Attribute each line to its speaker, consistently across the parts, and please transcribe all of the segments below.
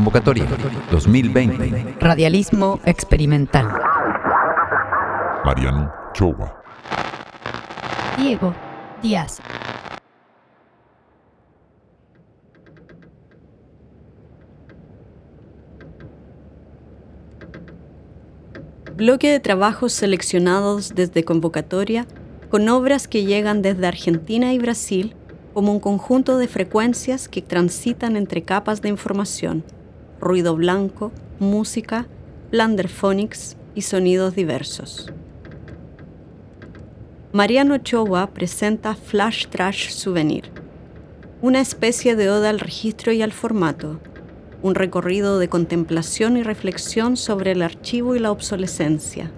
Speaker 1: Convocatoria 2020.
Speaker 2: Radialismo experimental.
Speaker 3: Mariano Chowa.
Speaker 2: Diego Díaz.
Speaker 4: Bloque de trabajos seleccionados desde convocatoria con obras que llegan desde Argentina y Brasil como un conjunto de frecuencias que transitan entre capas de información, ruido blanco, música, blanderphonics y sonidos diversos. Mariano Ochoa presenta Flash Trash Souvenir, una especie de oda al registro y al formato, un recorrido de contemplación y reflexión sobre el archivo y la obsolescencia,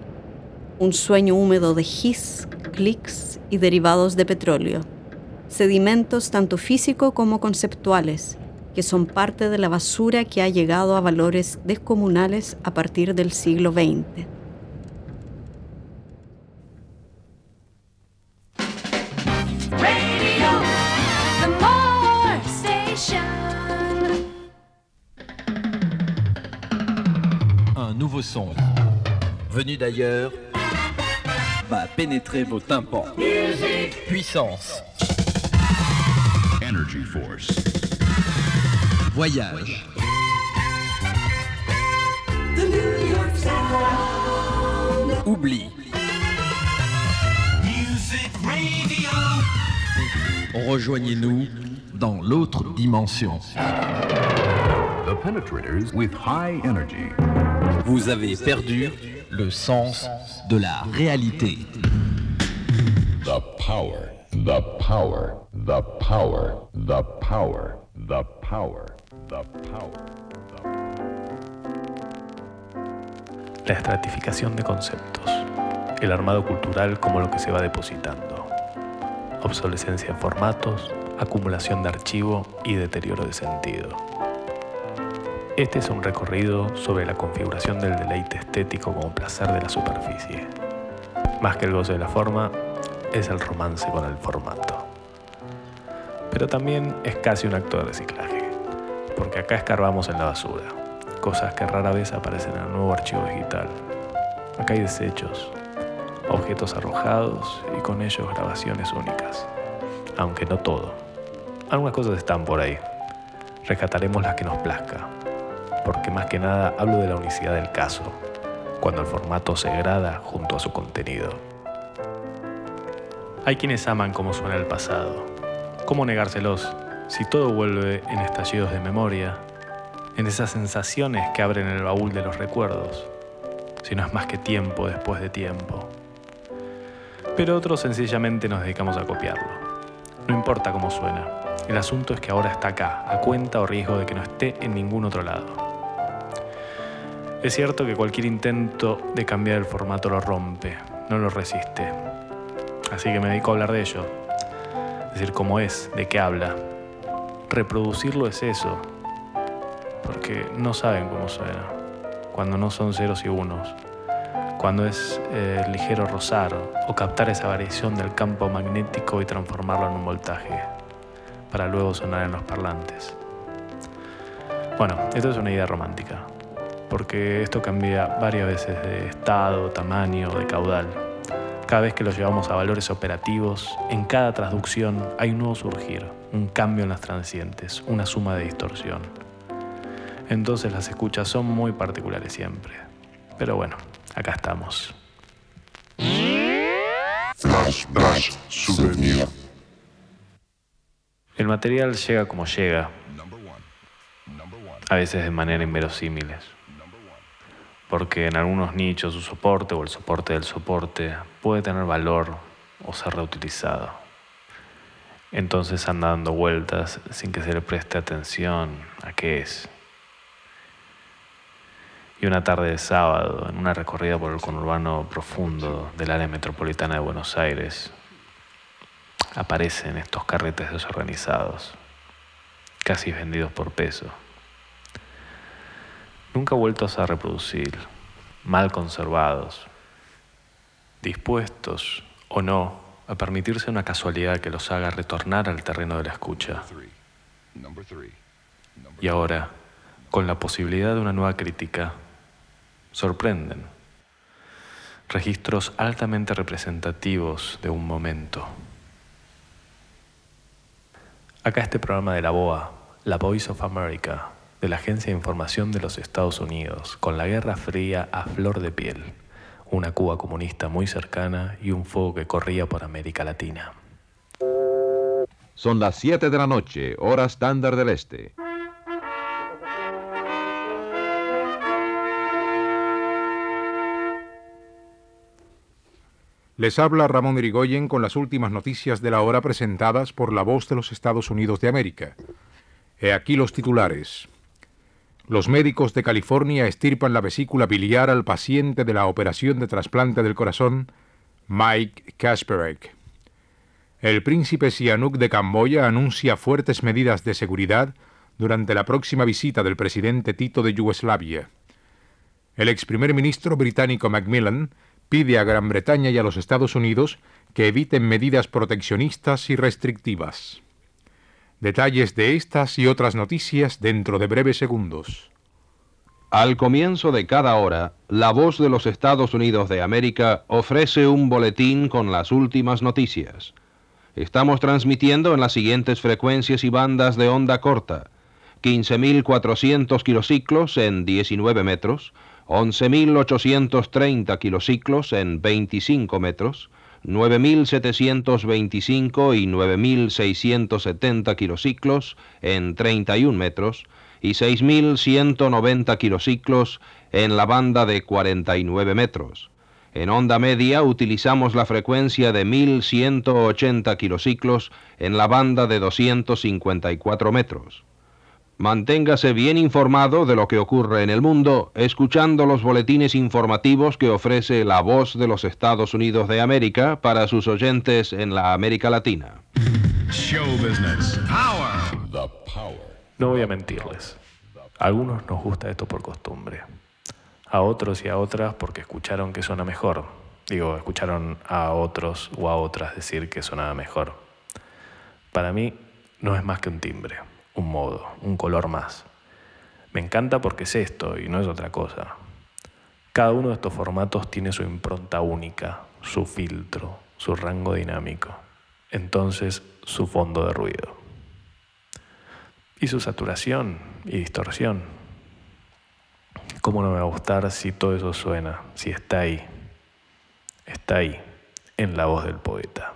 Speaker 4: un sueño húmedo de his, clics y derivados de petróleo, sedimentos tanto físico como conceptuales, que son parte de la basura que ha llegado a valores descomunales a partir del siglo XX.
Speaker 5: Un nouveau son, venu d'ailleurs, va pénétrer vos tympans. Puissance.
Speaker 3: Energy Force.
Speaker 5: Voyage. Oubli. Rejoignez-nous dans l'autre dimension.
Speaker 3: The Penetrators with high energy.
Speaker 5: Vous avez perdu le sens de la réalité.
Speaker 3: The power. The power. The power. The power. The power.
Speaker 6: La estratificación de conceptos. El armado cultural como lo que se va depositando. Obsolescencia en formatos, acumulación de archivo y deterioro de sentido. Este es un recorrido sobre la configuración del deleite estético como placer de la superficie. Más que el goce de la forma, es el romance con el formato. Pero también es casi un acto de reciclaje, porque acá escarbamos en la basura, cosas que rara vez aparecen en el nuevo archivo digital. Acá hay desechos, objetos arrojados y con ellos grabaciones únicas, aunque no todo. Algunas cosas están por ahí. Rescataremos las que nos plazca, porque más que nada hablo de la unicidad del caso, cuando el formato se grada junto a su contenido. Hay quienes aman cómo suena el pasado. ¿Cómo negárselos si todo vuelve en estallidos de memoria, en esas sensaciones que abren el baúl de los recuerdos, si no es más que tiempo después de tiempo? Pero otros sencillamente nos dedicamos a copiarlo. No importa cómo suena, el asunto es que ahora está acá, a cuenta o riesgo de que no esté en ningún otro lado. Es cierto que cualquier intento de cambiar el formato lo rompe, no lo resiste. Así que me dedico a hablar de ello. Decir cómo es, de qué habla. Reproducirlo es eso. Porque no saben cómo suena. Cuando no son ceros y unos. Cuando es eh, ligero rozar o captar esa variación del campo magnético y transformarlo en un voltaje. Para luego sonar en los parlantes. Bueno, esto es una idea romántica. Porque esto cambia varias veces de estado, tamaño, de caudal. Cada vez que lo llevamos a valores operativos, en cada traducción hay un nuevo surgir, un cambio en las transientes, una suma de distorsión. Entonces las escuchas son muy particulares siempre. Pero bueno, acá estamos.
Speaker 3: Flash Trash Souvenir.
Speaker 6: El material llega como llega, a veces de manera inverosímiles, porque en algunos nichos su soporte o el soporte del soporte puede tener valor o ser reutilizado. Entonces anda dando vueltas sin que se le preste atención a qué es. Y una tarde de sábado, en una recorrida por el conurbano profundo del área metropolitana de Buenos Aires, aparecen estos carretes desorganizados, casi vendidos por peso. Nunca vueltos a reproducir, mal conservados, dispuestos o no a permitirse una casualidad que los haga retornar al terreno de la escucha. Y ahora, con la posibilidad de una nueva crítica, sorprenden. Registros altamente representativos de un momento. Acá este programa de la BOA, la Voice of America, de la Agencia de Información de los Estados Unidos, con la Guerra Fría a flor de piel, una Cuba comunista muy cercana y un fuego que corría por América Latina.
Speaker 7: Son las 7 de la noche, hora estándar del este.
Speaker 8: Les habla Ramón Irigoyen con las últimas noticias de la hora presentadas por la voz de los Estados Unidos de América. He aquí los titulares. Los médicos de California estirpan la vesícula biliar al paciente de la operación de trasplante del corazón, Mike Kasperek. El príncipe Sihanouk de Camboya anuncia fuertes medidas de seguridad durante la próxima visita del presidente Tito de Yugoslavia. El ex primer ministro británico Macmillan pide a Gran Bretaña y a los Estados Unidos que eviten medidas proteccionistas y restrictivas. Detalles de estas y otras noticias dentro de breves segundos.
Speaker 7: Al comienzo de cada hora, la voz de los Estados Unidos de América ofrece un boletín con las últimas noticias. Estamos transmitiendo en las siguientes frecuencias y bandas de onda corta. 15.400 kilociclos en 19 metros, 11.830 kilociclos en 25 metros, 9.725 y 9.670 kilociclos en 31 metros y 6.190 kilociclos en la banda de 49 metros. En onda media utilizamos la frecuencia de 1.180 kilociclos en la banda de 254 metros. Manténgase bien informado de lo que ocurre en el mundo, escuchando los boletines informativos que ofrece la voz de los Estados Unidos de América para sus oyentes en la América Latina.
Speaker 6: No voy a mentirles. A algunos nos gusta esto por costumbre. A otros y a otras porque escucharon que suena mejor. Digo, escucharon a otros o a otras decir que sonaba mejor. Para mí no es más que un timbre un modo, un color más. Me encanta porque es esto y no es otra cosa. Cada uno de estos formatos tiene su impronta única, su filtro, su rango dinámico, entonces su fondo de ruido. Y su saturación y distorsión. ¿Cómo no me va a gustar si todo eso suena, si está ahí? Está ahí, en la voz del poeta.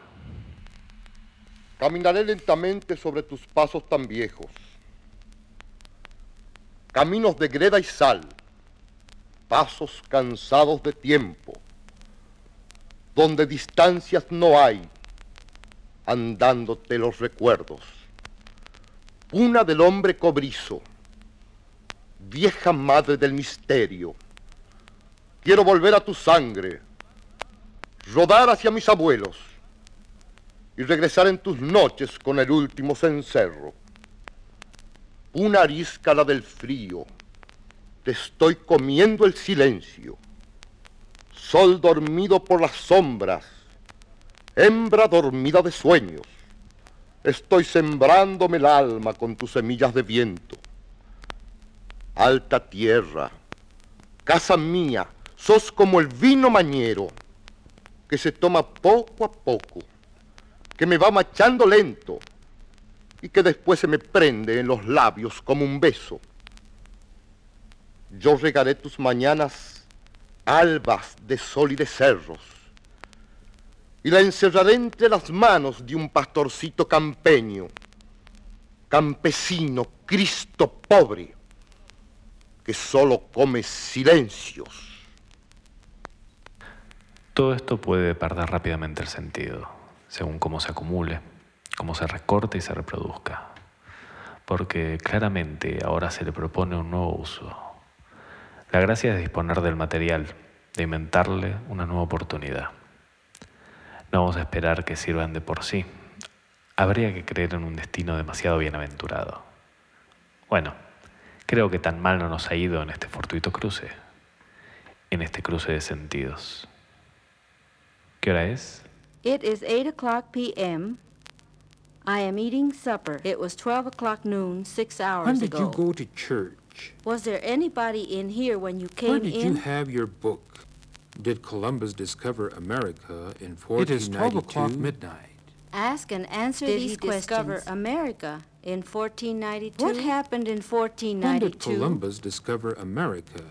Speaker 9: Caminaré lentamente sobre tus pasos tan viejos. Caminos de greda y sal, pasos cansados de tiempo, donde distancias no hay, andándote los recuerdos. Una del hombre cobrizo, vieja madre del misterio. Quiero volver a tu sangre, rodar hacia mis abuelos y regresar en tus noches con el último cencerro. Una arisca la del frío, te estoy comiendo el silencio. Sol dormido por las sombras, hembra dormida de sueños. Estoy sembrándome el alma con tus semillas de viento. Alta tierra, casa mía, sos como el vino mañero que se toma poco a poco que me va machando lento y que después se me prende en los labios como un beso. Yo regaré tus mañanas albas de sol y de cerros y la encerraré entre las manos de un pastorcito campeño, campesino, Cristo pobre, que solo come silencios.
Speaker 6: Todo esto puede perder rápidamente el sentido según cómo se acumule, cómo se recorte y se reproduzca. Porque claramente ahora se le propone un nuevo uso. La gracia es disponer del material, de inventarle una nueva oportunidad. No vamos a esperar que sirvan de por sí. Habría que creer en un destino demasiado bienaventurado. Bueno, creo que tan mal no nos ha ido en este fortuito cruce, en este cruce de sentidos. ¿Qué hora es?
Speaker 10: It is 8 o'clock p.m. I am eating supper. It was 12 o'clock noon, six hours
Speaker 11: When did
Speaker 10: ago.
Speaker 11: you go to church?
Speaker 10: Was there anybody in here when you came
Speaker 11: Where did
Speaker 10: in?
Speaker 11: you have your book? Did Columbus discover America in 1492?
Speaker 12: It is 12 o'clock midnight.
Speaker 10: Ask and answer
Speaker 12: Did
Speaker 10: these
Speaker 12: he discover
Speaker 10: America in 1492? What happened in 1492?
Speaker 11: When did Columbus discover America?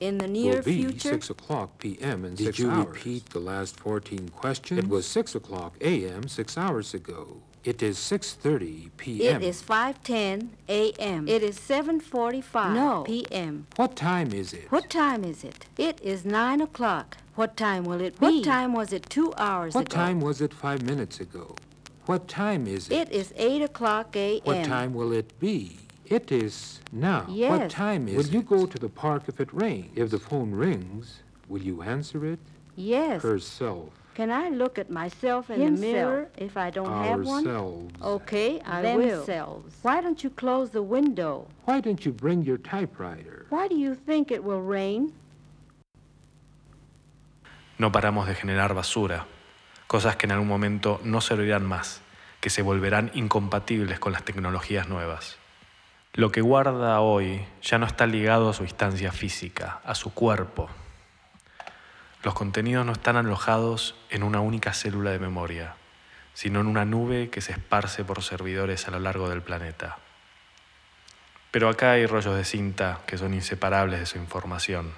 Speaker 10: In the near
Speaker 11: Will be
Speaker 10: future?
Speaker 11: 6 o'clock p.m. in
Speaker 12: Did
Speaker 11: 6
Speaker 12: you
Speaker 11: hours.
Speaker 12: repeat
Speaker 11: the last 14 questions? It was 6 o'clock a.m. 6 hours ago. It is 6.30 p.m.
Speaker 10: It is 5:10 a.m. It is 7:45
Speaker 12: No.
Speaker 10: p.m.
Speaker 11: What time is it?
Speaker 10: What time is it? It is 9 o'clock. What time will it be? What time was it 2 hours
Speaker 11: What
Speaker 10: ago?
Speaker 11: time was it five minutes ago? What time is it?
Speaker 10: It is 8 o'clock a.m.
Speaker 11: What time will it be? It is now.
Speaker 10: Yes.
Speaker 11: What time is Will you go to the park if it rains? If the phone rings, will you answer it?
Speaker 10: Yes.
Speaker 11: Herself.
Speaker 10: Can I look at myself in
Speaker 12: Himself.
Speaker 10: the mirror if I don't have one?
Speaker 11: Ourselves.
Speaker 10: Okay, I will.
Speaker 12: Themselves.
Speaker 10: Why don't you close the window?
Speaker 11: Why don't you bring your typewriter?
Speaker 10: Why do you think it will rain?
Speaker 6: No paramos de generar basura, cosas que en algún momento no servirán más, que se volverán incompatibles con las tecnologías nuevas. Lo que guarda hoy ya no está ligado a su instancia física, a su cuerpo. Los contenidos no están alojados en una única célula de memoria, sino en una nube que se esparce por servidores a lo largo del planeta. Pero acá hay rollos de cinta que son inseparables de su información.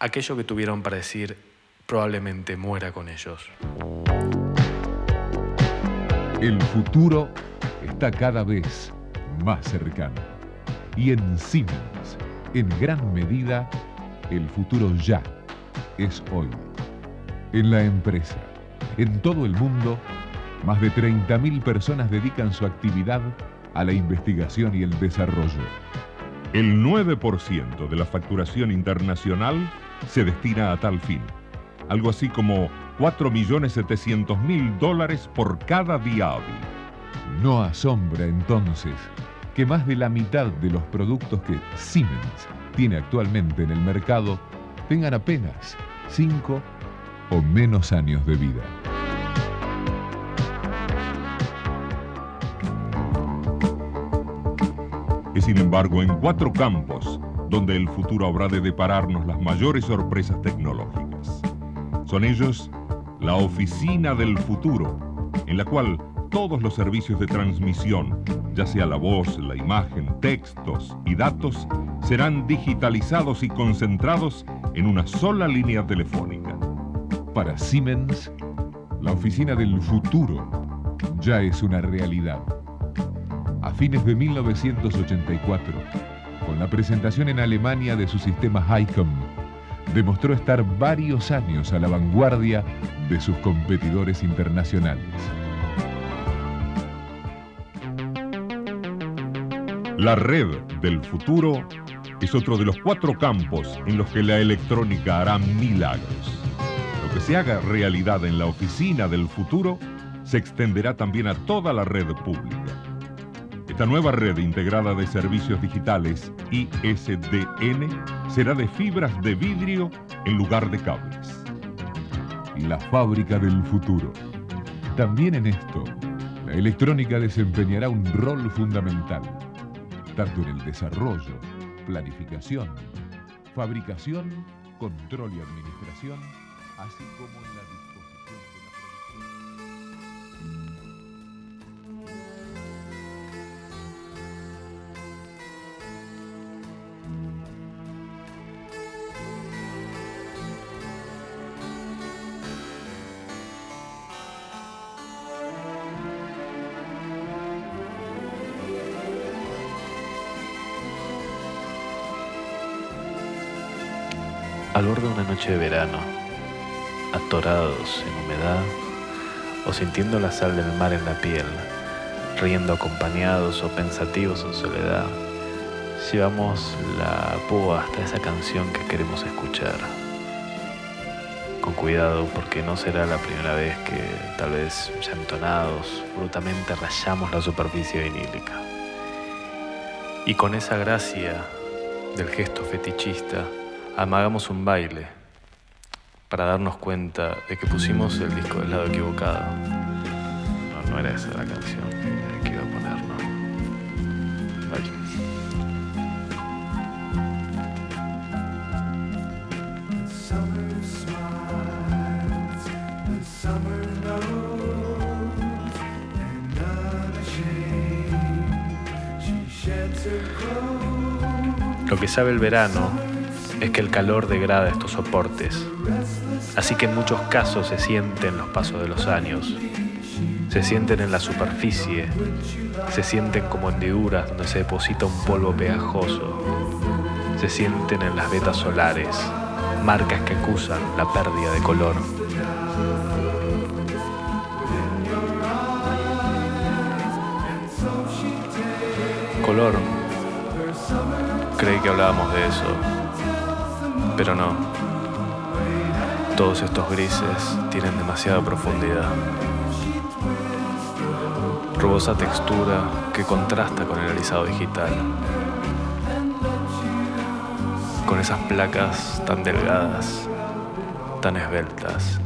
Speaker 6: Aquello que tuvieron para decir probablemente muera con ellos.
Speaker 1: El futuro está cada vez más cercano. Y en Siemens, en gran medida, el futuro ya es hoy. En la empresa, en todo el mundo, más de 30.000 personas dedican su actividad a la investigación y el desarrollo.
Speaker 13: El 9% de la facturación internacional se destina a tal fin. Algo así como 4.700.000 dólares por cada día hábil.
Speaker 1: No asombra entonces que más de la mitad de los productos que Siemens tiene actualmente en el mercado tengan apenas 5 o menos años de vida.
Speaker 13: Es sin embargo en cuatro campos donde el futuro habrá de depararnos las mayores sorpresas tecnológicas. Son ellos la oficina del futuro, en la cual todos los servicios de transmisión, ya sea la voz, la imagen, textos y datos, serán digitalizados y concentrados en una sola línea telefónica.
Speaker 1: Para Siemens, la oficina del futuro ya es una realidad. A fines de 1984, con la presentación en Alemania de su sistema HICOM, demostró estar varios años a la vanguardia de sus competidores internacionales.
Speaker 13: La red del futuro es otro de los cuatro campos en los que la electrónica hará milagros. Lo que se haga realidad en la oficina del futuro se extenderá también a toda la red pública. Esta nueva red integrada de servicios digitales ISDN será de fibras de vidrio en lugar de cables.
Speaker 1: La fábrica del futuro. También en esto, la electrónica desempeñará un rol fundamental, tanto en el desarrollo, planificación, fabricación, control y administración, así como en la
Speaker 6: noche de verano, atorados en humedad o sintiendo la sal del mar en la piel, riendo acompañados o pensativos en soledad, llevamos la púa hasta esa canción que queremos escuchar. Con cuidado porque no será la primera vez que, tal vez ya entonados, brutamente rayamos la superficie vinílica. Y con esa gracia del gesto fetichista, amagamos un baile para darnos cuenta de que pusimos el disco del lado equivocado. No, no era esa la canción que iba a poner, ¿no? Lo que sabe el verano es que el calor degrada estos soportes así que en muchos casos se sienten los pasos de los años, se sienten en la superficie, se sienten como hendiduras donde se deposita un polvo pegajoso, se sienten en las vetas solares, marcas que acusan la pérdida de color. Color. Creí que hablábamos de eso, pero no. Todos estos grises tienen demasiada profundidad. Rubosa textura que contrasta con el alisado digital. Con esas placas tan delgadas, tan esbeltas,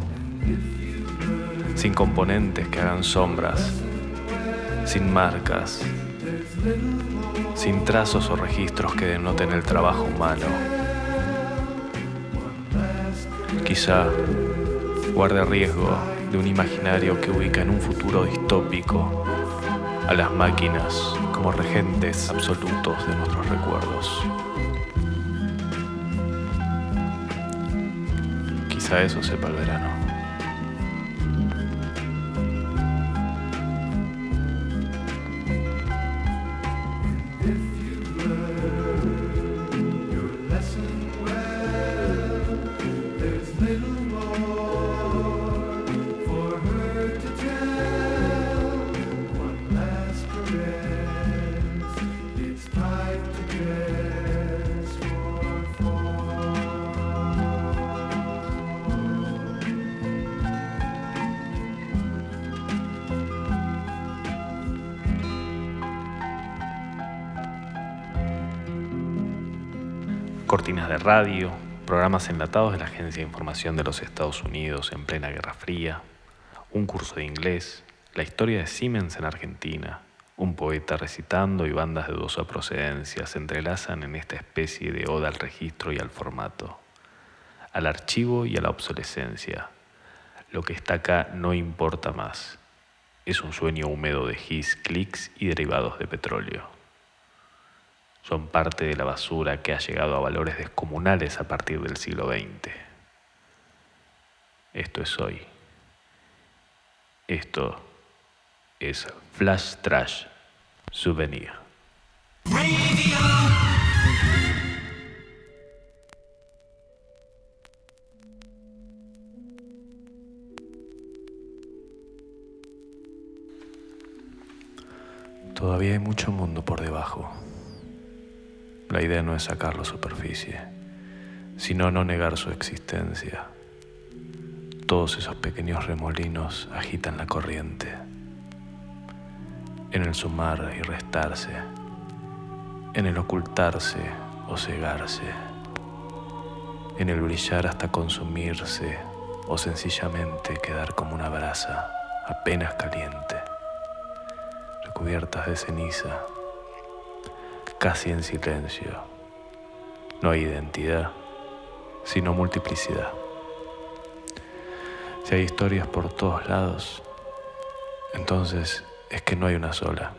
Speaker 6: sin componentes que hagan sombras, sin marcas, sin trazos o registros que denoten el trabajo humano. Quizá guarde riesgo de un imaginario que ubica en un futuro distópico a las máquinas como regentes absolutos de nuestros recuerdos. Quizá eso sepa el verano. Cortinas de radio, programas enlatados de la Agencia de Información de los Estados Unidos en plena Guerra Fría, un curso de inglés, la historia de Siemens en Argentina, un poeta recitando y bandas de dudosa procedencia se entrelazan en esta especie de oda al registro y al formato, al archivo y a la obsolescencia. Lo que está acá no importa más. Es un sueño húmedo de his, clics y derivados de petróleo son parte de la basura que ha llegado a valores descomunales a partir del siglo XX. Esto es hoy. Esto es Flash Trash Souvenir. Todavía hay mucho mundo por debajo. La idea no es sacarlo a superficie, sino no negar su existencia. Todos esos pequeños remolinos agitan la corriente. En el sumar y restarse, en el ocultarse o cegarse, en el brillar hasta consumirse o sencillamente quedar como una brasa apenas caliente, recubiertas de ceniza casi en silencio. No hay identidad, sino multiplicidad. Si hay historias por todos lados, entonces es que no hay una sola.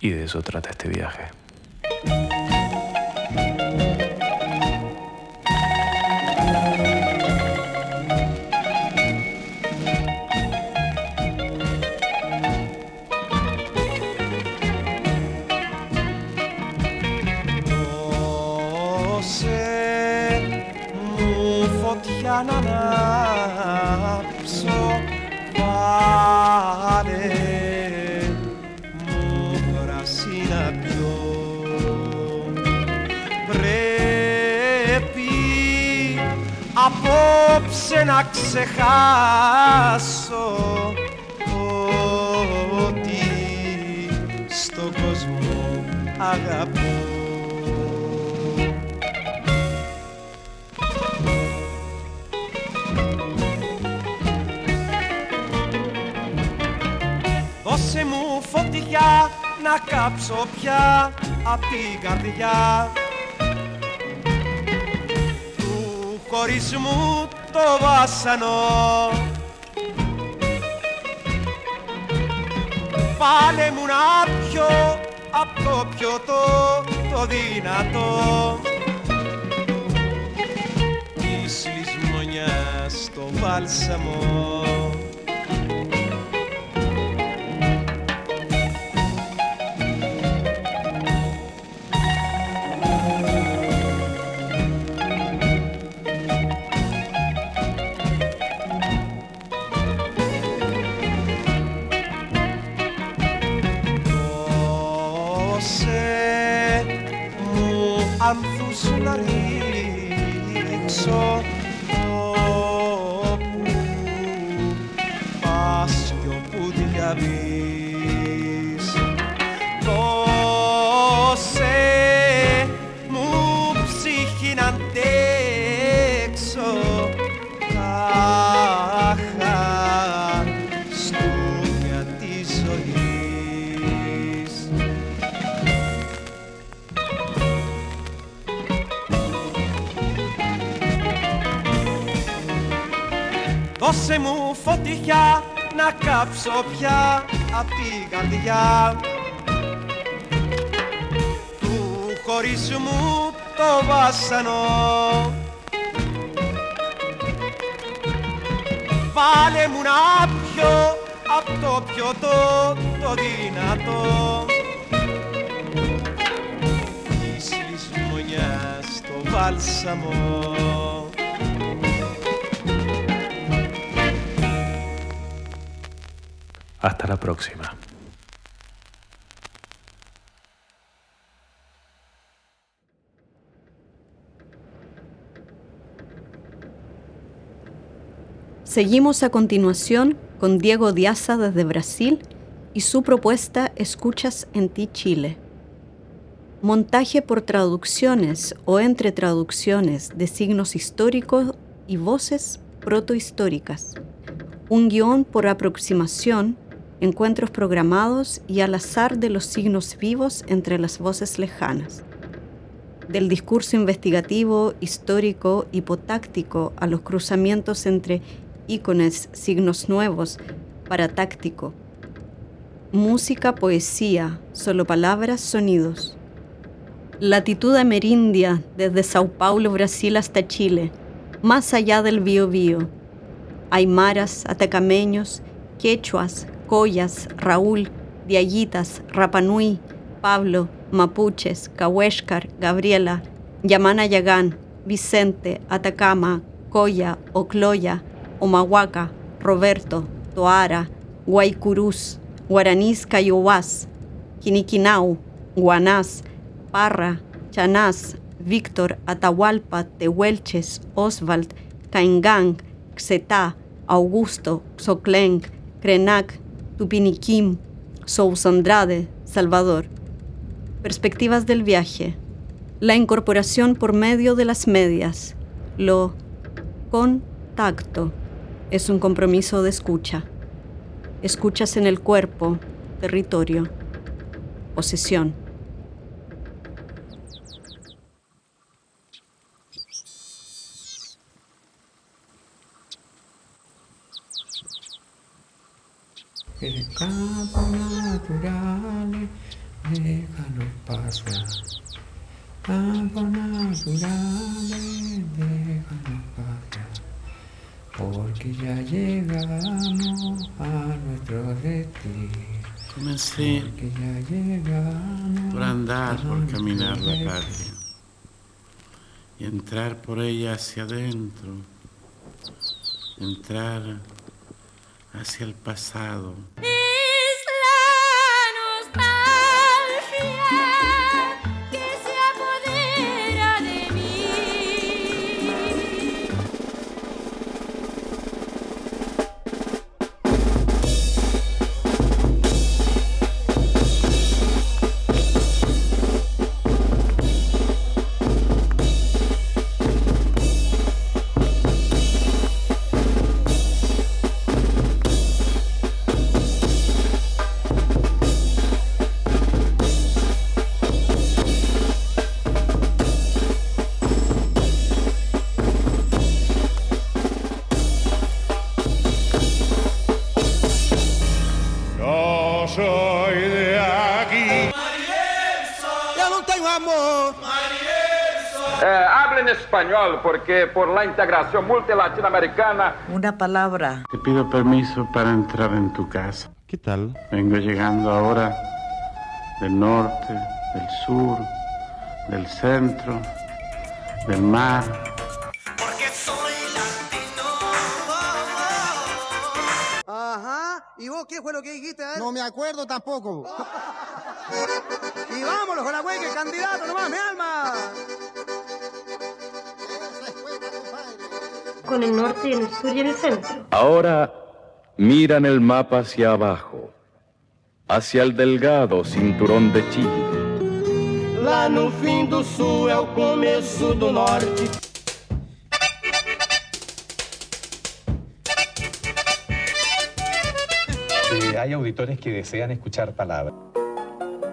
Speaker 6: Y de eso trata este viaje.
Speaker 12: Ξεχάσω ότι στον κόσμο αγαπώ. Δώσε μου φωτιά να κάψω πια απ' την καρδιά χωρισμού το βάσανο.
Speaker 14: Βάλε μου να πιω απ' το πιωτό το δυνατό. Της λησμονιάς το βάλσαμο κάψω πια απ' την καρδιά. Του χωρισμού το βάσανο. Βάλε μου να πιω απ' το πιωτό το δυνατό. Της λησμονιάς το βάλσαμο
Speaker 6: Hasta la próxima.
Speaker 4: Seguimos a continuación con Diego Diaza desde Brasil y su propuesta Escuchas en ti Chile. Montaje por traducciones o entre traducciones de signos históricos y voces protohistóricas. Un guion por aproximación, encuentros programados y al azar de los signos vivos entre las voces lejanas. Del discurso investigativo, histórico, hipotáctico a los cruzamientos entre ícones, signos nuevos, paratáctico. Música, poesía, solo palabras, sonidos. Latitud amerindia desde Sao Paulo, Brasil hasta Chile, más allá del Biobío. Aymaras, atacameños, quechuas, collas, Raúl, diaguitas, Rapanui, Pablo, mapuches, Cahuéscar, Gabriela, Yamana Yagán, Vicente, Atacama, Coya, Ocloya, Omahuaca, Roberto, Toara, Guaycurús, Guaranís Cayuás, Quiniquinau, Guanás, Parra, Chanás, Víctor, Atahualpa, Tehuelches, Oswald, Caingang, Xetá, Augusto, Xoclenc, Crenac, Tupiniquim, Sousandrade, Salvador. Perspectivas del viaje. La incorporación por medio de las medias. Lo contacto es un compromiso de escucha. Escuchas en el cuerpo, territorio, posesión.
Speaker 15: El campo natural déjalo pasar. Campo natural déjalo pasar. Porque ya llegamos a nuestro destino.
Speaker 16: Comencé
Speaker 15: Porque ya llegamos
Speaker 16: por andar, por caminar la calle y entrar por ella hacia adentro, entrar hacia el pasado.
Speaker 17: Español porque por la integración multilatinoamericana
Speaker 18: Una palabra.
Speaker 16: Te pido permiso para entrar en tu casa.
Speaker 19: ¿Qué tal?
Speaker 16: Vengo llegando ahora del norte, del sur, del centro, del mar.
Speaker 20: Ajá. ¿Y vos qué fue lo que dijiste? No me acuerdo tampoco. y vámonos con la güey, que candidato nomás, mi alma.
Speaker 21: Con el norte, en el sur y en el centro.
Speaker 22: Ahora miran el mapa hacia abajo, hacia el delgado cinturón de Chile.
Speaker 23: Lá no fim do sul é o começo do norte.
Speaker 24: Eh, hay auditores que desean escuchar palabras.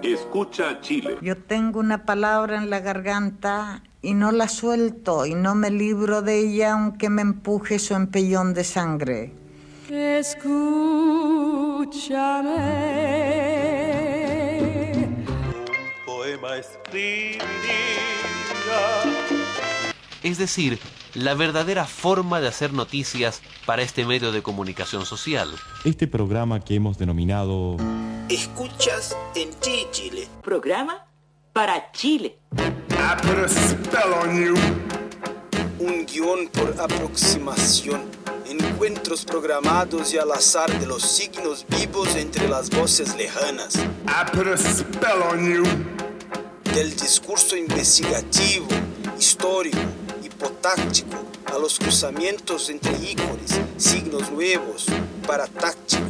Speaker 16: Escucha Chile.
Speaker 18: Yo tengo una palabra en la garganta y no la suelto y no me libro de ella aunque me empuje su empellón de sangre.
Speaker 12: Escúchame.
Speaker 25: Poema escribiría. Es decir, la verdadera forma de hacer noticias para este medio de comunicación social.
Speaker 19: Este programa que hemos denominado
Speaker 26: Escuchas en Chi Chile. Programa para Chile.
Speaker 12: I put a spell on you.
Speaker 26: Un guion por aproximación. Encuentros programados y al azar de los signos vivos entre las voces lejanas.
Speaker 12: I put a spell on you.
Speaker 26: Del discurso investigativo, histórico, hipotáctico, a los cruzamientos entre ícones, signos nuevos, paratáctico.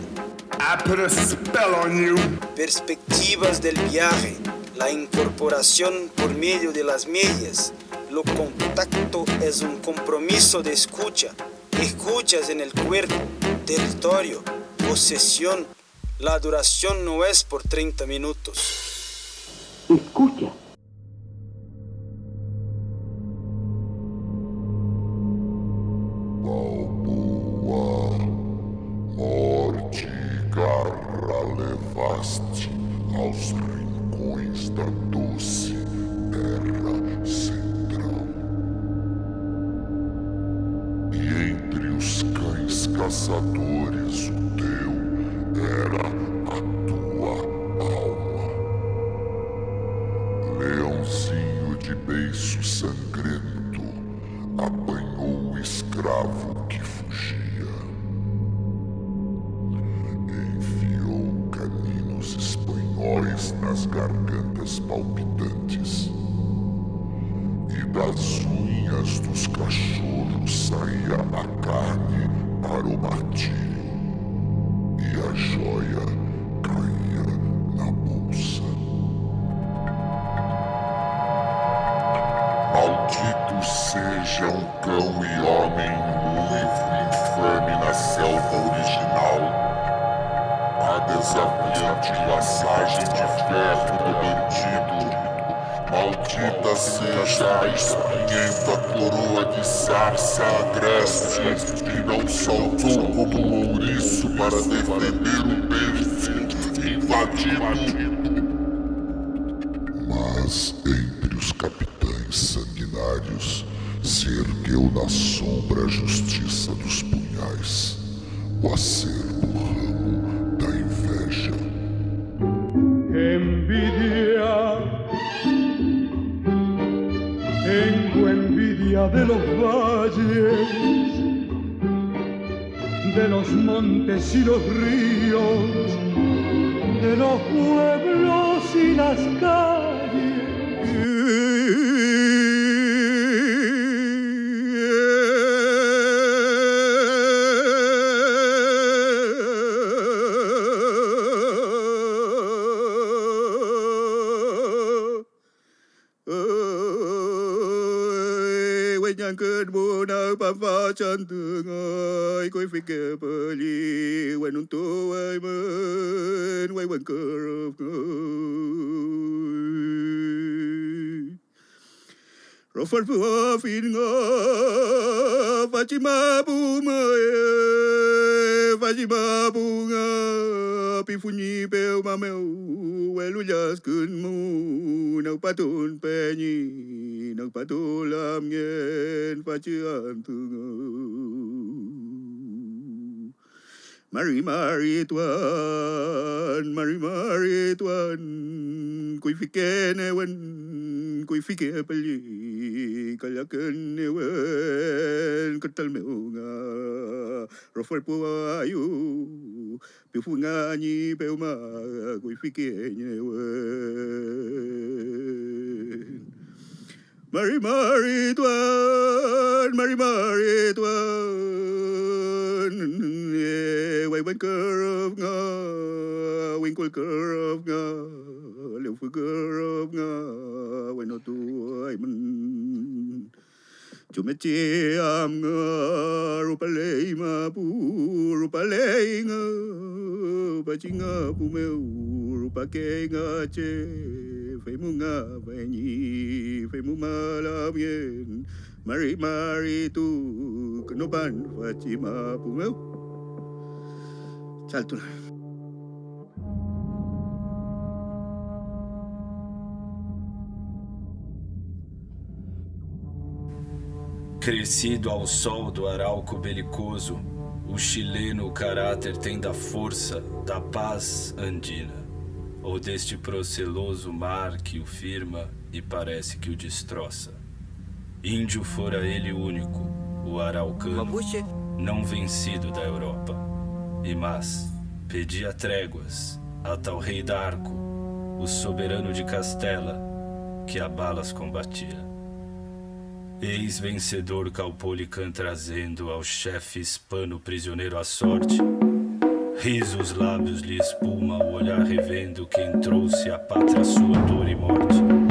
Speaker 12: I put a spell on you.
Speaker 26: Perspectivas del viaje, la incorporación por medio de las medias. Lo contacto es un compromiso de escucha. Escuchas en el cuerpo, territorio, posesión. La duración no es por 30 minutos. Escucha.
Speaker 3: Não saltou como ouriço para defender o berço invadido. Mas entre os capitães sanguinários se ergueu na sombra a justiça dos punhais, o acerbo ramo da inveja.
Speaker 12: Envidia. Tengo envidia de los valles, de los montes y los ríos, de los pueblos y las calles. coi phải kê bờ li quay tô ai mơn quay quần cờ rộp ngơi rồi phân phụ hoa phin ngơ ma bu mơ và chỉ pi phu nhi bèo ma mèo quay lu jas cơn mu nấu pa tôn pe nhi nấu pa tô làm nghe pa chưa ăn Marimarietwan, Marimarietwan, kuifikenewan, kuifikepeli, kalakenewan, katalmeunga, rofarpuayu, pifunganyi peuma, kuifikenewan. Mary, Mary, Dwan, Mary, Mary, Dwan, yeah, why went curve, nga, winkle curve, nga, live for curve, nga, when not do I'm. Jumete amnga rupalei ma pu rupalei nga bajinga pu me rupake nga che femu veni femu mala bien mari mari tu kenoban fatima pu me Chaltuna.
Speaker 27: Crescido ao sol do arauco belicoso, o chileno caráter tem da força, da paz andina, ou deste proceloso mar que o firma e parece que o destroça. Índio fora ele único, o araucano, não vencido da Europa. E mas pedia tréguas a tal rei d'Arco, o soberano de Castela, que a balas combatia. Ex-vencedor Calpolican trazendo ao chefe hispano prisioneiro à sorte. Riso os lábios lhe espuma, o olhar revendo quem trouxe à pátria sua dor e morte.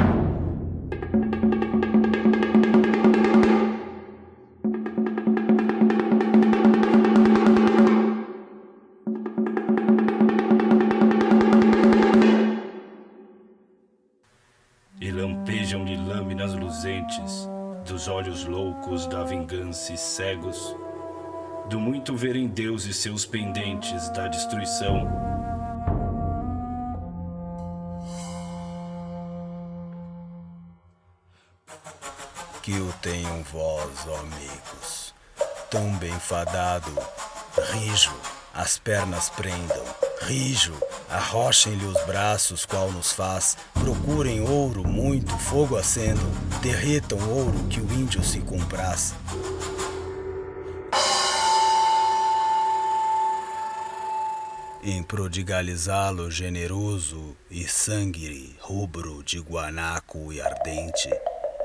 Speaker 27: Loucos da vingança e cegos, do muito ver em Deus e seus pendentes da destruição.
Speaker 28: Que o tenham vós, ó amigos, tão bem fadado, rijo, as pernas prendam, rijo, arrochem-lhe os braços, qual nos faz, procurem ouro, muito fogo acendam, derretam ouro que o índio se compraz. Em prodigalizá-lo generoso e sangue rubro de guanaco e ardente,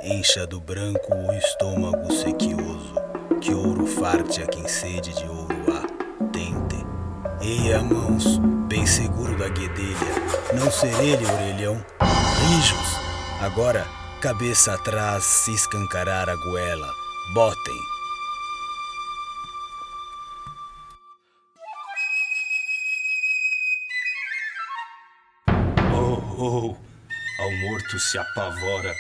Speaker 28: encha do branco o estômago sequioso, que ouro farte a quem sede de ouro há. Eia mãos, bem seguro da guedelha, não ser ele orelhão, rijos, agora cabeça atrás se escancarar a goela, botem.
Speaker 27: Oh, oh, ao morto se apavora,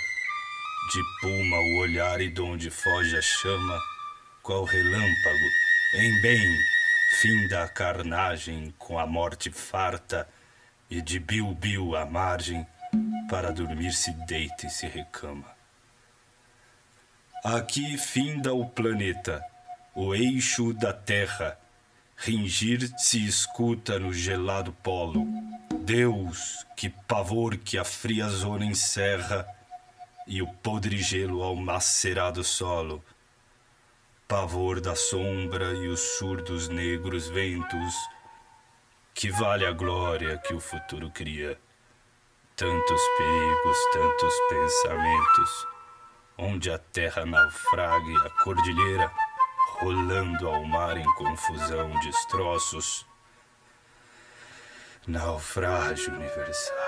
Speaker 27: de puma o olhar e donde foge a chama, qual relâmpago, em bem, finda a carnagem com a morte farta, e de bilbil à margem, para dormir se deita e se recama. Aqui finda o planeta, o eixo da terra, ringir se escuta no gelado polo. Deus, que pavor que a fria zona encerra, e o podre gelo ao macerado solo. Pavor da sombra e os surdos negros ventos, que vale a glória que o futuro cria. Tantos perigos, tantos pensamentos, onde a terra naufraga e a cordilheira, rolando ao mar em confusão, destroços. Naufrágio universal.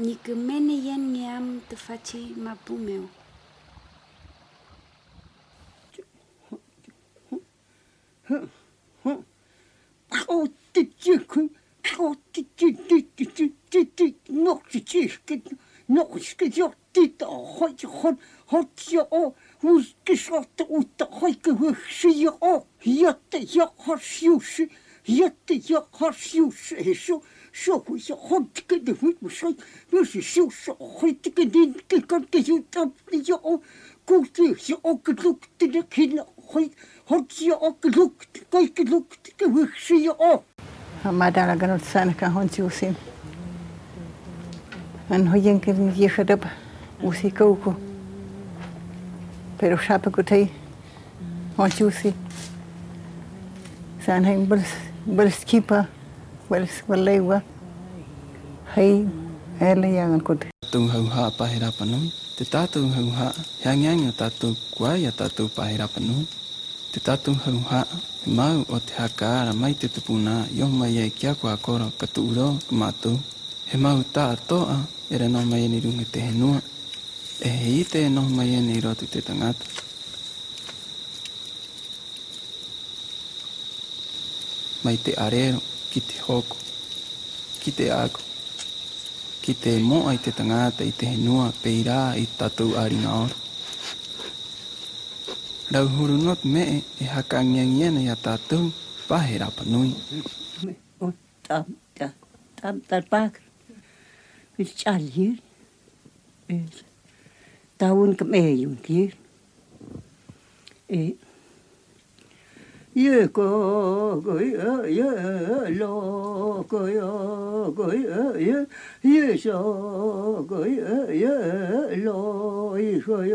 Speaker 29: que fin, ngir quien piu que meu. zo goed, zo
Speaker 30: goed, de goed, misschien, misschien zo, zo goed, ik kan ik kan ik zo, dat is zo, goed, zo ook gelukt, de kinderen, goed, goed,
Speaker 31: zo ook gelukt, kijk gelukt, ik heb ze ook. Maar daar hoe je ook. Pero sabe que tem, onde eu sei. Zijn hij. Kipa bals walaiwa. Hei, ele yang kote.
Speaker 32: Tung hau ha pahira panui. Te tātou hau ha, yang yang a tātou kuai a tātou pahira panui. Te tātou hau ha, mau o te hakaara mai te tupuna i o mai e kia kua koro ka tuuro ka mātou. He mau tā atoa, e no mai e ni runga te henua. E hei te no mai e ni rotu te tangata. Mai te arero, ki te hoko, ki te ako, ki te moa i te tangata i te henua peirā i tātou aringa ora. Rau huru me e haka ngiangiana i a tatou pahe rapa nui.
Speaker 33: tam tam tam tam pak. Wil chal hier taun kam e yun hier e yêu cô gửi ở yêu lô gửi ở gửi ở yêu yêu so gửi ở lo lô yêu rồi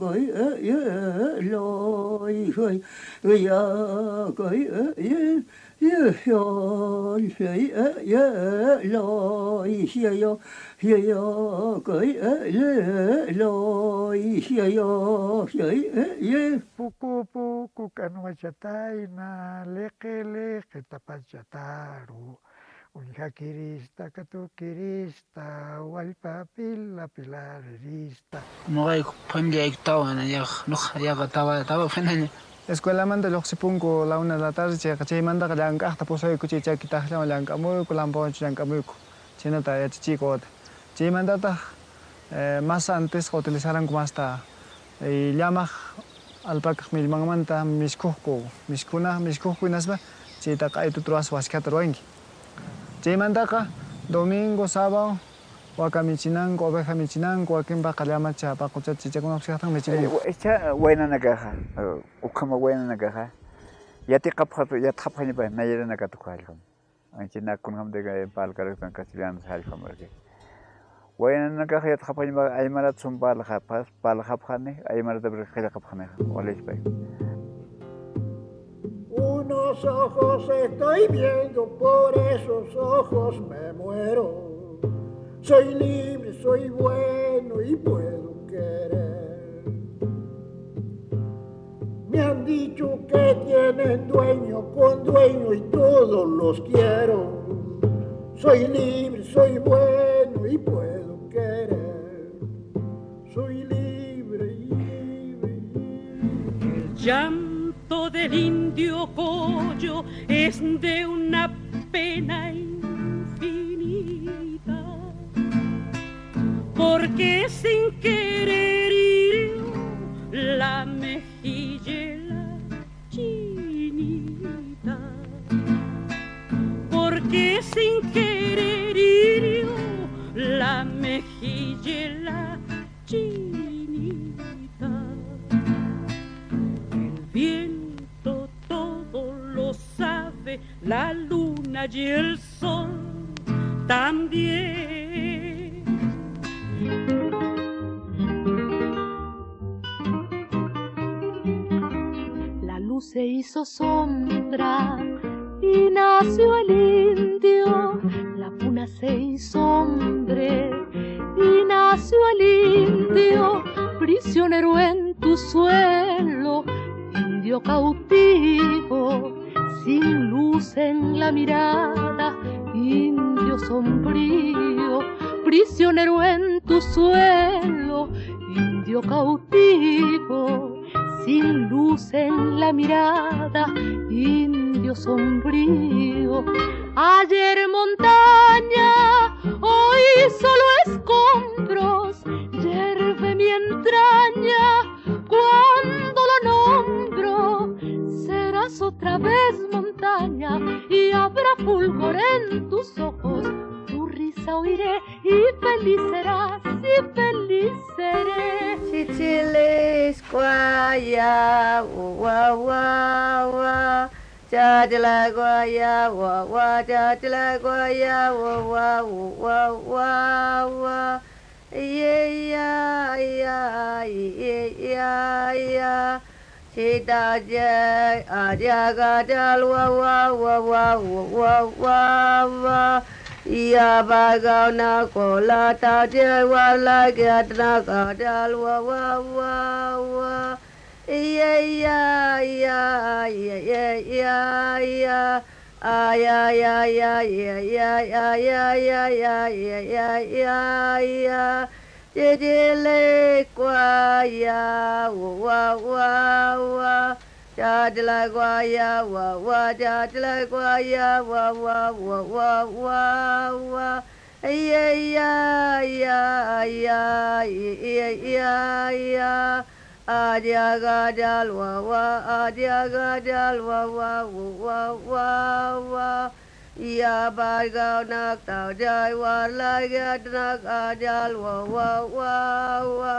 Speaker 33: gửi ở yêu lo yêu rồi gửi ở gửi ở yêu يحيى الشيء يا لا يحيى يحيى كي لا لا يحيى شيء
Speaker 34: يا بوكو بوكو كان وجتاينا لقي لقي تبجتارو Unja kirista, katu kirista, walpa pila pilarista.
Speaker 15: Mogai pamja ik tawa na yag, nuh yaga tawa, tawa
Speaker 35: fenanya. escuelamanta lluqsipunku la una de la tarde chayqa chaymantaqa llank'aqta pusayku chay chaki takllawan llank'amuyku lampawanchu llank'amuyku chinata yachachiku wata chaymantataq eh, mas antesqa utilizaranku masta eh, llamaq alpakaq millmanmanta miskujku miskuna miskujku hinaspa chayta q'aytu truwas waskata ruwanki chaymantaqa domingo sábado waka michinango oveja michinango akimba kalama cha pa kucha chicha kuna kushatang michinango.
Speaker 28: Echa buena na gaja, ukama buena na gaja. Ya te kapha ya thapha ni pa na yera na ka tu khal kham. Anchi na kun ham de ga pal kar kan kasilian hal kham ar ke. Buena na gaja ya thapha ni ba ay mara tsum pal kha pas pal kha khane ay mara de bre khila khap khane. Ole pa.
Speaker 34: Unos ojos estoy viendo, por esos ojos me muero. Soy libre, soy bueno y puedo querer. Me han dicho que tienen dueño con dueño y todos los quiero. Soy libre, soy bueno y puedo querer. Soy libre, libre,
Speaker 36: El llanto del indio pollo es de una pena infinita, porque sin querer hirió la mejilla chinita, porque sin querer hirió la mejilla chinita. El viento todo lo sabe, la luna y el sol también.
Speaker 35: fulgoré en tus ojos, tu risa oiré y feliz serás, y feliz seré.
Speaker 37: Chichile escuaya, guagua, guaya, guagua, chatila guaya, guagua, guagua, guagua, yeah, yeah, yeah, yeah, yeah. Hidayah Adiagadal wa wa wa wa wa wa wa Iya bagau na kola tadi wala na gadal wa wa wa wa Iya iya iya iya iya iya iya Aya ya ya ya ya ya ya ya ya ya ya ya 姐姐嘞瓜呀，我哇哇哇，家的来瓜呀，我哇家的来瓜呀，我哇我哇哇哇，哎呀呀呀呀呀呀呀，啊呀嘎呀哇哇，啊呀嘎呀哇哇我哇哇哇。Ya bargau nak tau jai wa lagat nak adal wa wa wa wa.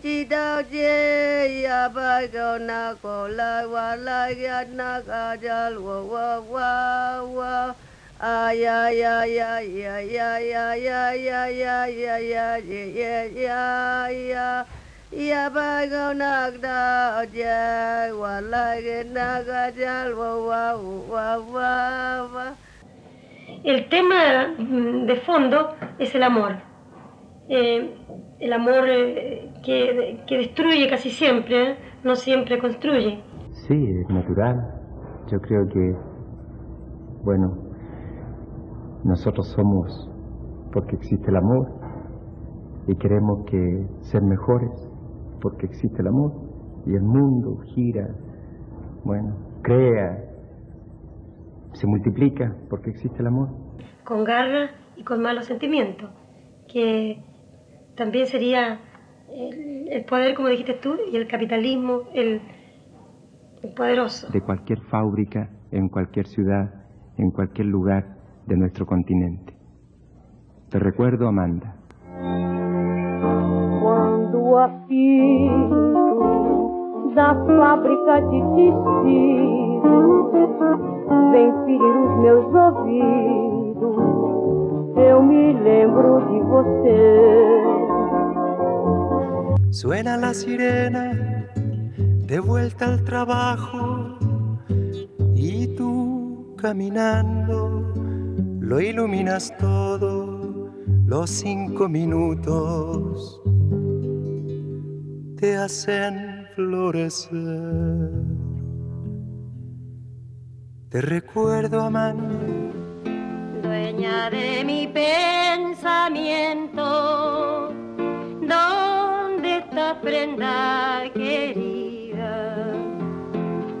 Speaker 37: Cidau je ya bargau nak kola wa lagat nak adal wa wa wa wa. Ay ay ay ay ay ay ay ay ay ay ay ay ay ay ay. Ya bagau nak da je wa lagat nak adal wa wa wa wa wa.
Speaker 38: El tema de fondo es el amor. Eh, el amor eh, que, que destruye casi siempre, ¿eh? no siempre construye.
Speaker 39: Sí, es natural. Yo creo que, bueno, nosotros somos porque existe el amor y queremos que ser mejores porque existe el amor y el mundo gira, bueno, crea, se multiplica porque existe el amor.
Speaker 38: Con garra y con malos sentimientos, que también sería el, el poder, como dijiste tú, y el capitalismo, el, el poderoso.
Speaker 39: De cualquier fábrica, en cualquier ciudad, en cualquier lugar de nuestro continente. Te recuerdo, Amanda.
Speaker 35: Quando apito da fábrica de tecido vem os meus ouvidos, eu me lembro de você.
Speaker 40: Suena la sirena de vuelta al trabajo y tú caminando lo iluminas todo, los cinco minutos te hacen florecer. Te recuerdo, amante,
Speaker 38: Dueña de mi pensamiento, ¿dónde está prenda querida?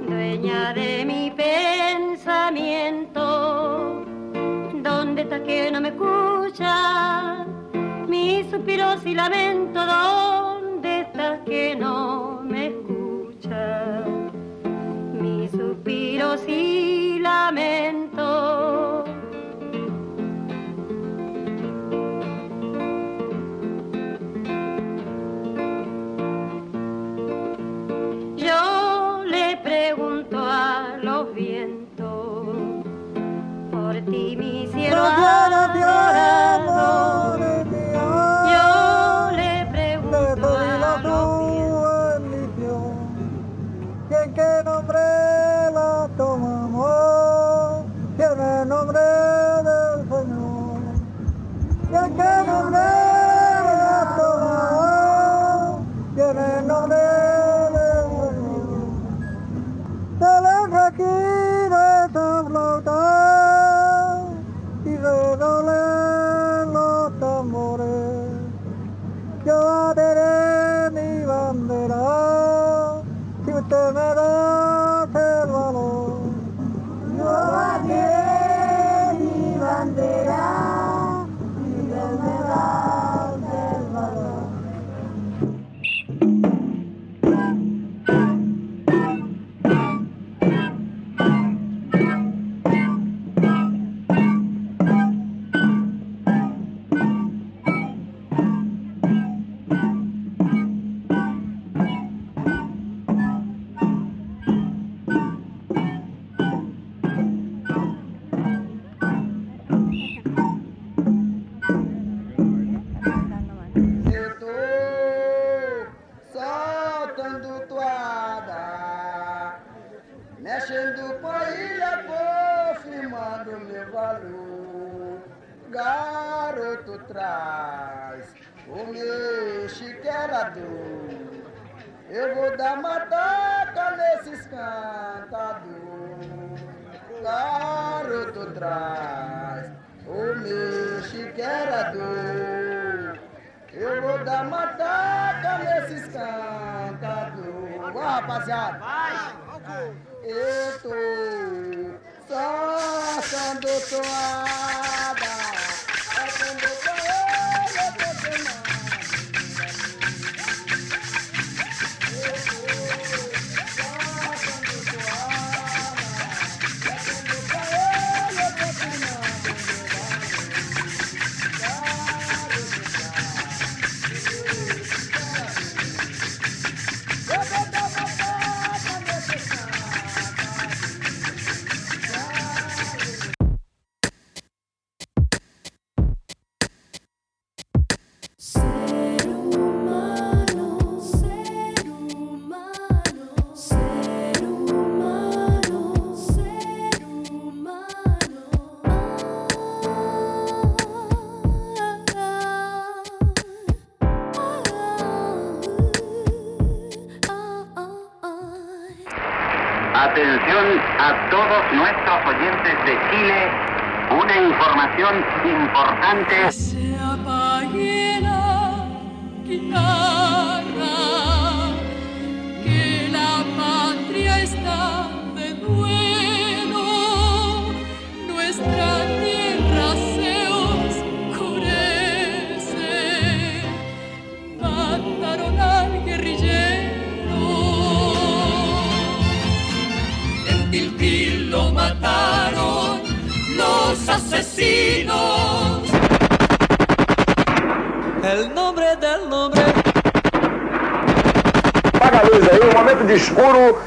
Speaker 38: Dueña de mi pensamiento, ¿dónde está que no me escucha? Mis suspiros y lamento, ¿dónde estás que no me escucha? Mis suspiros y Yo le pregunto a los vientos, por ti mi cielo
Speaker 28: rapaziada.
Speaker 36: Atención a todos nuestros oyentes de Chile. Una información importante.
Speaker 25: Asesinos.
Speaker 28: El nombre del nombre.
Speaker 41: Apaga a luz aí, um momento de escuro.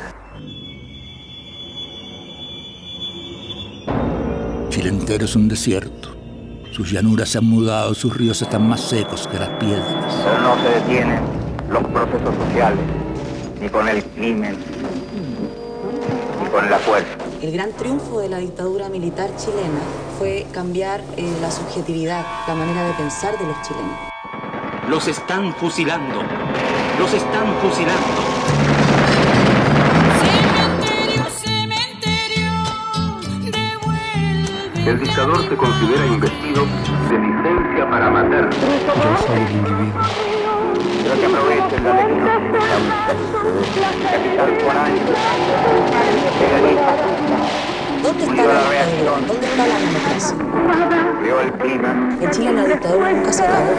Speaker 42: Chile entero es un desierto. Sus llanuras se han mudado, sus ríos están más secos que las piedras.
Speaker 36: Pero no se detienen los procesos sociales, ni con el crimen, ni con la fuerza.
Speaker 43: El gran triunfo de la dictadura militar chilena fue cambiar eh, la subjetividad, la manera de pensar de los chilenos.
Speaker 44: Los están fusilando. Los están fusilando.
Speaker 36: El dictador se considera investido de licencia para matar.
Speaker 45: Yo soy el individuo.
Speaker 36: Pero que aprovechen la lección. Capital por año.
Speaker 43: ¿Dónde está la dictadura? ¿Dónde está la democracia?
Speaker 36: Veo el clima.
Speaker 43: En Chile la dictadura nunca se acabó.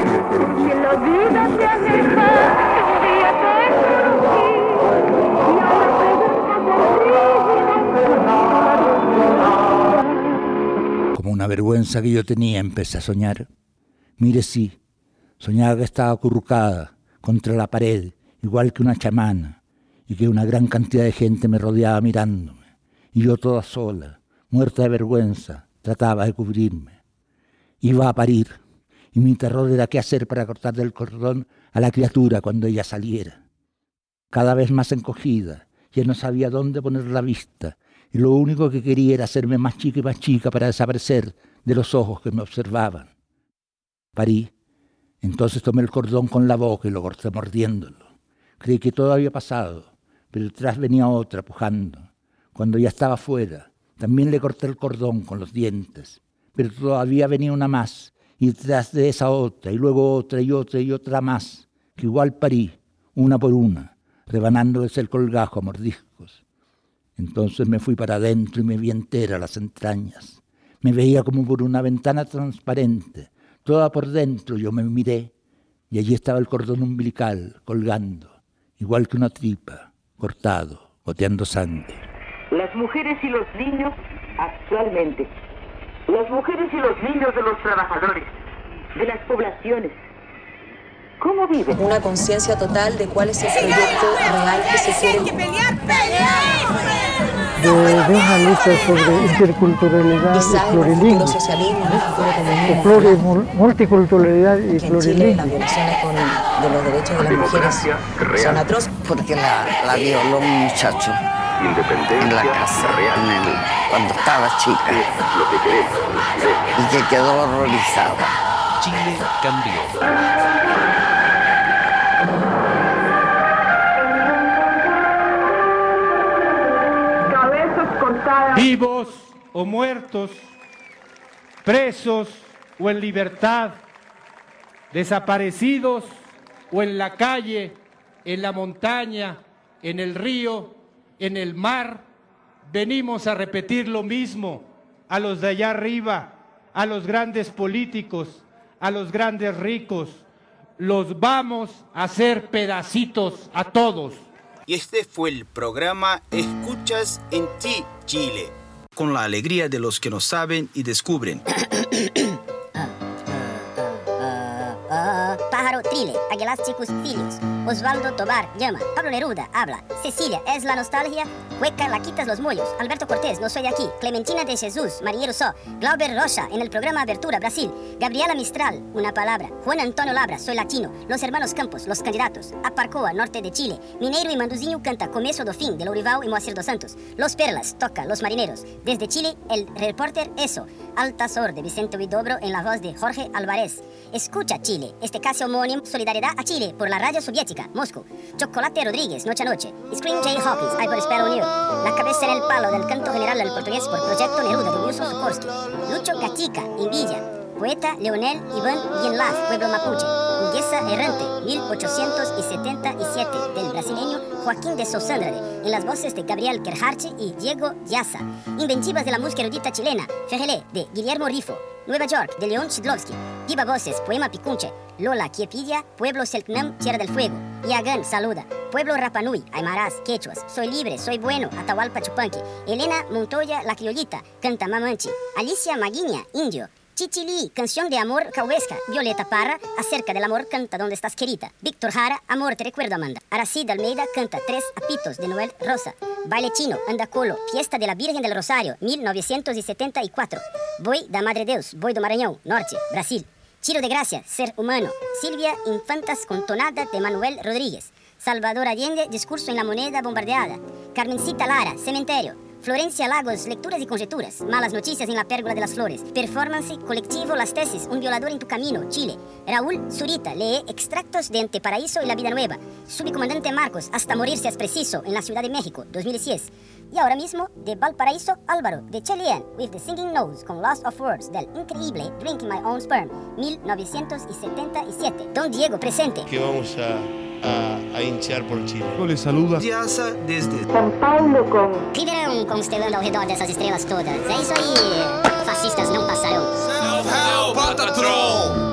Speaker 42: Como una vergüenza que yo tenía, empecé a soñar. Mire, sí, soñaba que estaba acurrucada contra la pared, igual que una chamana, y que una gran cantidad de gente me rodeaba mirándome, y yo toda sola, muerta de vergüenza, trataba de cubrirme. Iba a parir, y mi terror era qué hacer para cortar del cordón a la criatura cuando ella saliera. Cada vez más encogida, ya no sabía dónde poner la vista, y lo único que quería era hacerme más chica y más chica para desaparecer de los ojos que me observaban. Parí. Entonces tomé el cordón con la boca y lo corté mordiéndolo. Creí que todo había pasado, pero detrás venía otra pujando. Cuando ya estaba fuera, también le corté el cordón con los dientes, pero todavía venía una más, y detrás de esa otra, y luego otra y otra y otra más, que igual parí, una por una, rebanándoles el colgajo a mordiscos. Entonces me fui para adentro y me vi entera las entrañas. Me veía como por una ventana transparente, toda por dentro. Yo me miré y allí estaba el cordón umbilical colgando, igual que una tripa, cortado, goteando sangre.
Speaker 46: Las mujeres y los niños actualmente. Las mujeres y los niños de los trabajadores, de las poblaciones. ¿Cómo viven?
Speaker 43: Una conciencia total de cuál es el proyecto real que se quiere.
Speaker 47: de, de una lucha sobre interculturalidad
Speaker 43: Quizás
Speaker 47: y plurilingüe. pluri- mul- multiculturalidad y
Speaker 43: Chile las
Speaker 47: plurilingüe.
Speaker 43: violaciones con- de los derechos de las mujeres son atroces.
Speaker 48: Porque la, la violó un muchacho en la casa, en el- cuando estaba chica, y que quedó horrorizada.
Speaker 49: Chile cambió.
Speaker 46: Cabezas cortadas.
Speaker 50: vivos o muertos, presos o en libertad, desaparecidos o en la calle, en la montaña, en el río, en el mar, venimos a repetir lo mismo a los de allá arriba, a los grandes políticos, a los grandes ricos. Los vamos a hacer pedacitos a todos.
Speaker 44: Y este fue el programa Escuchas en ti, Chile, con la alegría de los que no saben y descubren.
Speaker 15: Pájaro Trile, Aguelásticos Filios, Osvaldo Tobar llama, Pablo Neruda habla, Cecilia es la nostalgia, Hueca la quitas los mollos, Alberto Cortés no soy aquí, Clementina de Jesús, Marinero So, Glauber Rocha en el programa Abertura Brasil, Gabriela Mistral, una palabra, Juan Antonio Labra, soy latino, los hermanos Campos, los candidatos, Aparcoa, norte de Chile, Mineiro y Manduzinho canta Começo do Fim de Lourival y Moacir dos Santos, Los Perlas toca. Los Marineros, desde Chile el reporter Eso, Altazor de Vicente Huidobro en la voz de Jorge Álvarez, Escucha Chile, este caso homónimo, Solidaridad a Chile por la radio soviética, Moscú. Chocolate Rodríguez, Noche a Noche. Scream J. Hawkins, I Put a Spell on You. La cabeza en el palo del canto general del portugués por Proyecto Neruda de Wilson Sikorsky. Lucho Gatica, Invilla. Poeta Leonel Iván Bienlaf, Pueblo Mapuche. Huguesa Errante, 1877, del brasileño Joaquín de Sousa Andrade, en las voces de Gabriel Kerharche y Diego Yaza. Inventivas de la música erudita chilena, Ferrelé, de Guillermo Rifo. Nueva York, de León Chidlovsky. Diva Voces, Poema Picunche. Lola Quiepidia, Pueblo Selknam, Tierra del Fuego. Yagán, Saluda. Pueblo Rapanui, Aymaras, Quechuas. Soy libre, soy bueno, Atahualpa Chupanqui. Elena Montoya, La Criollita, canta Mamanchi. Alicia Maguiña, Indio. Chichili, canción de amor cauesca. Violeta Parra, acerca del amor, canta Donde estás querida. Víctor Jara, amor te recuerdo Amanda. Aracida Almeida canta Tres apitos de Noel Rosa. Baile chino, Andacolo, fiesta de la Virgen del Rosario, 1974. Boi da Madre Deus, Boi do Maranhão, Norte, Brasil. Chiro de Gracia, Ser Humano. Silvia Infantas con tonada de Manuel Rodríguez. Salvador Allende, Discurso en la moneda bombardeada. Carmencita Lara, Cementerio. Florencia Lagos, Lecturas y Conjeturas. Malas noticias en la Pérgola de las Flores. Performance colectivo Las Tesis, Un violador en tu camino, Chile. Raúl Zurita lee extractos de Anteparaíso y La Vida Nueva. Subcomandante Marcos, Hasta morirse es preciso, en la Ciudad de México, 2010. Y ahora mismo, de Valparaíso, Álvaro, de Cheyenne, with the Singing Nose, con Lost of Words, del increíble Drink My Own Sperm, 1977. Don Diego, presente.
Speaker 14: Que vamos a, a, a hinchar por Chile.
Speaker 44: No le saluda. Diaza desde
Speaker 15: San Paulo con... Ribeirão, constelando ao redor dessas estrelas todas. É isso aí, fascistas não passarão. São Paulo, Patatron!